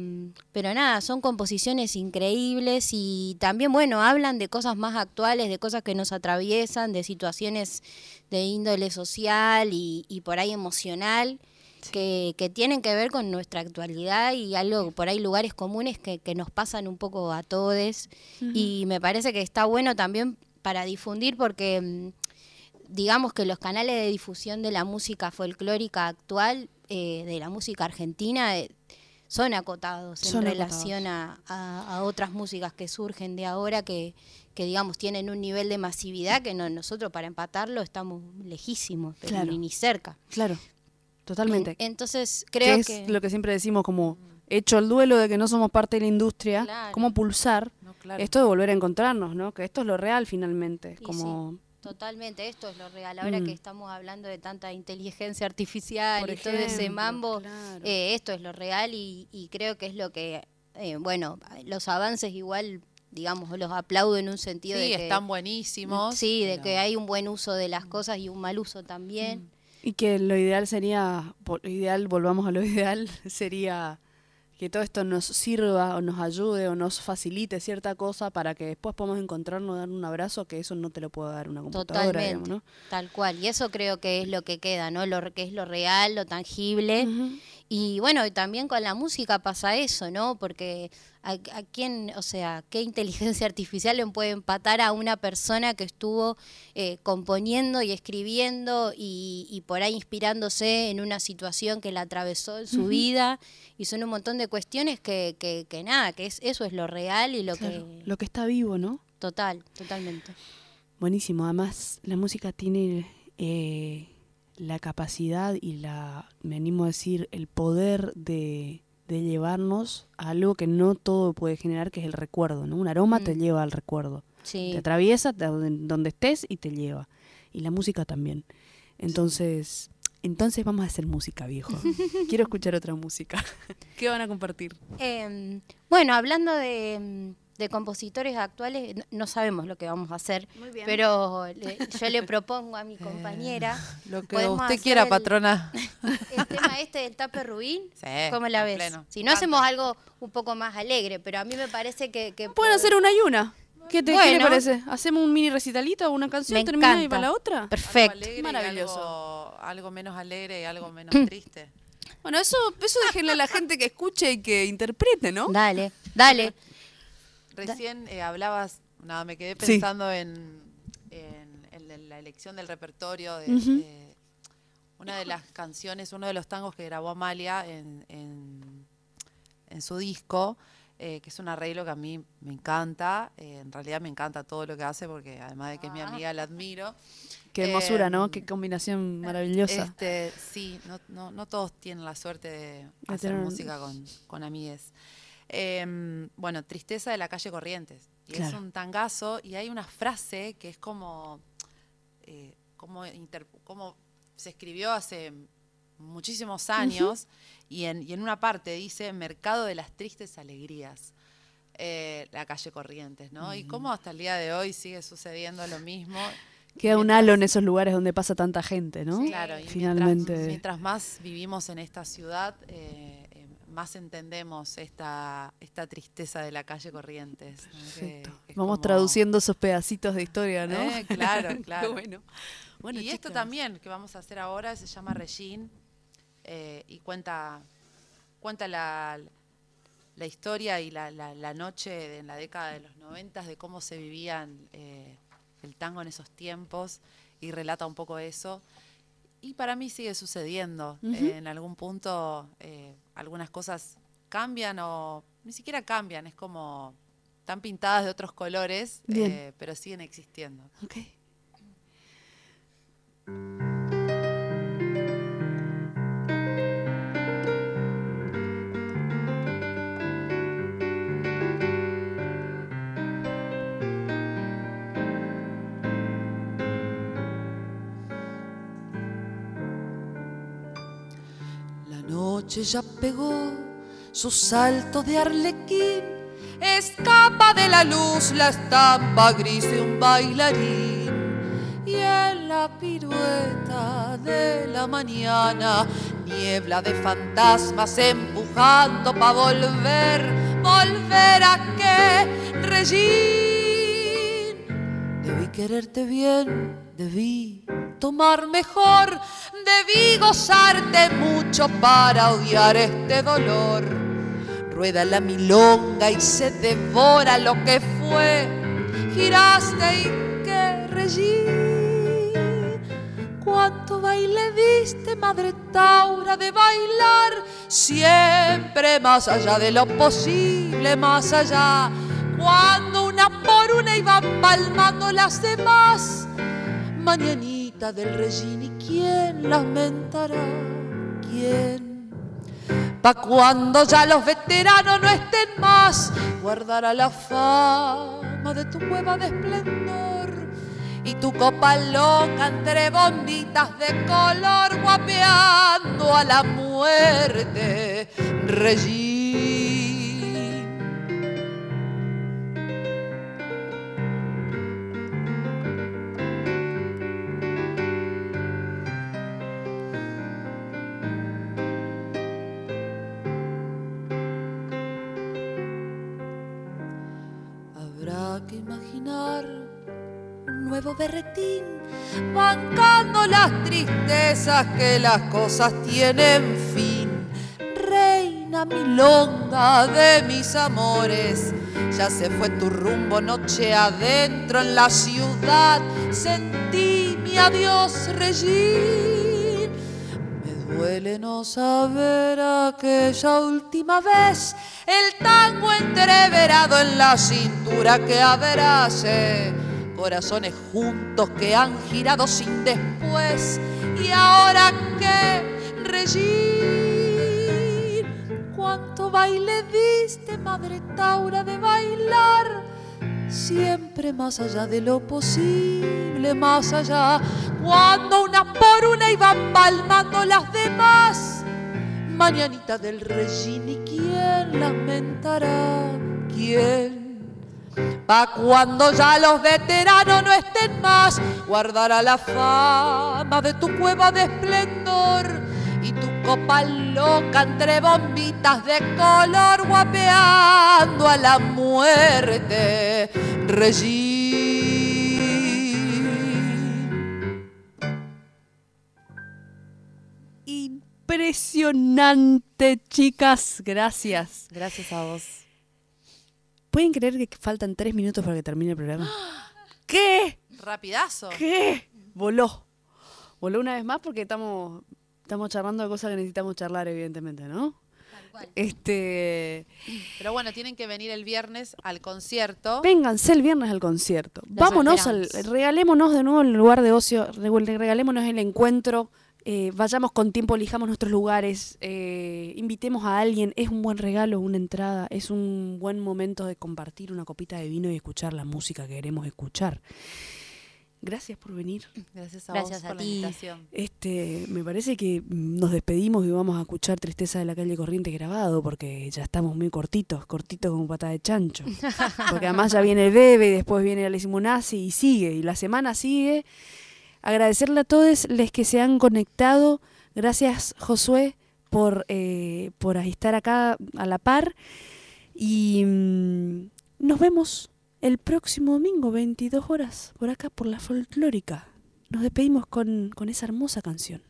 Speaker 4: pero nada, son composiciones increíbles y también, bueno, hablan de cosas más actuales, de cosas que nos atraviesan, de situaciones de índole social y, y por ahí emocional. Que, que tienen que ver con nuestra actualidad y algo por ahí lugares comunes que, que nos pasan un poco a todos. Y me parece que está bueno también para difundir porque digamos que los canales de difusión de la música folclórica actual, eh, de la música argentina, eh, son acotados
Speaker 1: Son
Speaker 4: en
Speaker 1: acotados.
Speaker 4: relación a, a- a otras músicas que surgen de ahora que, que digamos tienen un nivel de masividad que no, nosotros para empatarlo estamos lejísimos, pero
Speaker 1: Claro.
Speaker 4: ni, ni cerca.
Speaker 1: Claro, totalmente.
Speaker 4: En- entonces
Speaker 1: que
Speaker 4: creo
Speaker 1: es
Speaker 4: que...
Speaker 1: lo que siempre decimos como hecho el duelo de que no somos parte de la industria,
Speaker 4: Claro.
Speaker 1: cómo pulsar
Speaker 6: No, claro.
Speaker 1: esto de volver a encontrarnos, ¿no? Que esto es lo real finalmente,
Speaker 4: Y
Speaker 1: como
Speaker 4: Totalmente, esto es lo real. Ahora
Speaker 1: Mm.
Speaker 4: que estamos hablando de tanta inteligencia artificial
Speaker 1: Por
Speaker 4: y todo ese mambo,
Speaker 1: claro.
Speaker 4: eh, esto es lo real y, y creo que es lo que, eh, bueno, los avances igual, digamos, los aplaudo en un sentido
Speaker 6: Sí,
Speaker 4: de que...
Speaker 6: están buenísimos.
Speaker 4: Sí, de
Speaker 6: pero-
Speaker 4: que hay un buen uso de las cosas y un mal uso también.
Speaker 1: Y que lo ideal sería, ideal, volvamos a lo ideal, sería que todo esto nos sirva o nos ayude o nos facilite cierta cosa para que después podamos encontrarnos, dar un abrazo, que eso no te lo puede dar una computadora,
Speaker 4: Totalmente,
Speaker 1: digamos, ¿no?
Speaker 4: tal cual. Y eso creo que es lo que queda, ¿no? Lo que es lo real, lo tangible. Y bueno, y también con la música pasa eso, ¿no? Porque a, a quién, o sea, qué inteligencia artificial le puede empatar a una persona que estuvo eh, componiendo y escribiendo y, y por ahí inspirándose en una situación que la atravesó en su vida. Y son un montón de cuestiones que, que, que nada, que es, eso es lo real y lo
Speaker 1: Claro,
Speaker 4: que...
Speaker 1: Lo que está vivo, ¿no?
Speaker 4: Total, totalmente.
Speaker 1: Buenísimo. Además, la música tiene eh, la capacidad y la, me animo a decir, el poder de, de llevarnos a algo que no todo puede generar, que es el recuerdo, ¿no? Un aroma te
Speaker 4: Mm.
Speaker 1: lleva al recuerdo.
Speaker 4: Sí.
Speaker 1: Te atraviesa te- donde, donde estés y te lleva. Y la música también. Entonces, entonces vamos a hacer música, viejo. Quiero escuchar otra música. ¿Qué van a compartir?
Speaker 4: Em, bueno, hablando de, em, de compositores actuales, no, sabemos lo que vamos a hacer, pero le- yo le propongo a mi compañera.
Speaker 6: Lo que usted quiera,
Speaker 4: el-
Speaker 6: patrona.
Speaker 4: El tema este del tape rubín,
Speaker 6: Sí,
Speaker 4: ¿cómo la ves?
Speaker 6: pleno.
Speaker 4: Si no hacemos algo un poco más alegre, pero a mí me parece que... que
Speaker 1: Pueden hacer una y una. ¿Qué te, qué le
Speaker 4: Bueno.
Speaker 1: parece? ¿Hacemos un mini recitalito o una canción?
Speaker 4: Me
Speaker 1: ¿Termina y para la otra?
Speaker 4: Perfecto.
Speaker 6: Algo alegre y
Speaker 1: Maravilloso.
Speaker 6: Algo, algo menos alegre y algo menos triste.
Speaker 1: Bueno, eso, eso déjenle a la gente que escuche y que interprete, ¿no?
Speaker 4: Dale, dale.
Speaker 6: Recién eh, hablabas, nada, me quedé pensando en, en- en- en la elección del repertorio de, una de las canciones, uno de los tangos que grabó Amalia en, en- en su disco, eh, que es un arreglo que a mí me encanta. eh, en realidad me encanta todo lo que hace porque además de que es mi amiga, la admiro.
Speaker 1: Qué hermosura, ¿no?
Speaker 6: Em,
Speaker 1: Qué combinación maravillosa.
Speaker 6: Este, sí, no, no, no todos tienen la suerte de
Speaker 1: De
Speaker 6: hacer
Speaker 1: tener
Speaker 6: música con, con amigues. Em, bueno, Tristeza de la calle Corrientes. Y es un tangazo y hay una frase que es como, eh, como, se escribió hace muchísimos años y, en, y en una parte dice Mercado de las Tristes Alegrías. eh, la calle Corrientes, ¿no? Y cómo hasta el día de hoy sigue sucediendo lo mismo.
Speaker 1: Queda un
Speaker 6: Mientras-
Speaker 1: halo en esos lugares donde pasa tanta gente, ¿no?
Speaker 6: Claro, y
Speaker 1: Finalmente.
Speaker 6: Mientras, mientras más vivimos en esta ciudad, eh, más entendemos esta, esta tristeza de la calle Corrientes.
Speaker 1: Vamos
Speaker 6: como-
Speaker 1: traduciendo esos pedacitos de historia, ¿no?
Speaker 6: Eh, claro, claro.
Speaker 1: bueno. Bueno,
Speaker 6: y esto también que vamos a hacer ahora se llama Regine eh, y cuenta, cuenta la, la historia y la, la- la noche de- en la década de los noventas de cómo se vivían eh, el tango en esos tiempos y relata un poco eso. Y para mí sigue sucediendo. En algún punto algunas cosas cambian o ni siquiera cambian, es como están pintadas de otros colores, eh, pero siguen existiendo.
Speaker 1: Ok.
Speaker 5: Noche ya pegó sus saltos de arlequín, escapa de la luz la estampa gris de un bailarín. Y en la pirueta de la mañana, niebla de fantasmas empujando pa' volver, volver a qué Regín. Debí quererte bien, debí tomar mejor, debí gozarte mucho para odiar este dolor. Rueda la milonga y se devora lo que fue, giraste y que regí. Cuánto baile diste, madre Taura, de bailar siempre más allá de lo posible, más allá. Cuando una por una iban palmando las demás, mañanita del Regini, ¿quién las mentará? ¿Quién? Pa' cuando ya los veteranos no estén más, guardará la fama de tu cueva de esplendor y tu copa loca entre bombitas de color guapeando a la muerte. Regina berretín, bancando las tristezas que las cosas tienen fin. Reina milonga de mis amores, ya se fue tu rumbo noche adentro en la ciudad, sentí mi adiós, Regín. Me duele no saber aquella última vez el tango entreverado en la cintura que abrace, corazones juntos que han girado sin después, y ahora que regir, cuánto baile diste, madre Taura, de bailar, siempre más allá de lo posible, más allá, cuando una por una iban palmando las demás mañanita del Regini, ¿quién lamentará? ¿Quién? Pa' cuando ya los veteranos no estén más, guardará la fama de tu cueva de esplendor y tu copa loca entre bombitas de color guapeando a la muerte. Regina
Speaker 1: impresionante, chicas. Gracias.
Speaker 6: Gracias a vos.
Speaker 1: ¿Pueden creer que faltan tres minutos para que termine el programa? ¿Qué?
Speaker 6: Rapidazo.
Speaker 1: ¿Qué? Voló. Voló una vez más porque estamos, estamos charlando de cosas que necesitamos charlar, evidentemente, ¿no? Este.
Speaker 6: Pero bueno, tienen que venir el viernes al concierto.
Speaker 1: Vénganse el viernes al concierto. Vámonos al. Regalémonos de nuevo el lugar de ocio. Regalémonos el encuentro eh, vayamos con tiempo, elijamos nuestros lugares, eh, invitemos a alguien, es un buen regalo, una entrada, es un buen momento de compartir una copita de vino y escuchar la música que queremos escuchar. Gracias por venir.
Speaker 6: Gracias a vos por la invitación.
Speaker 1: Este, me parece que nos despedimos y vamos a escuchar Tristeza de la calle Corriente grabado porque ya estamos muy cortitos, cortitos como pata de chancho. Porque además ya viene el bebé, y después viene la Simonazzi y sigue, y la semana sigue agradecerle a todos los que se han conectado. Gracias, Josué, por, eh, por estar acá a la par. Y mm, nos vemos el próximo domingo, 22 horas, por acá, por la folclórica. Nos despedimos con, con esa hermosa canción.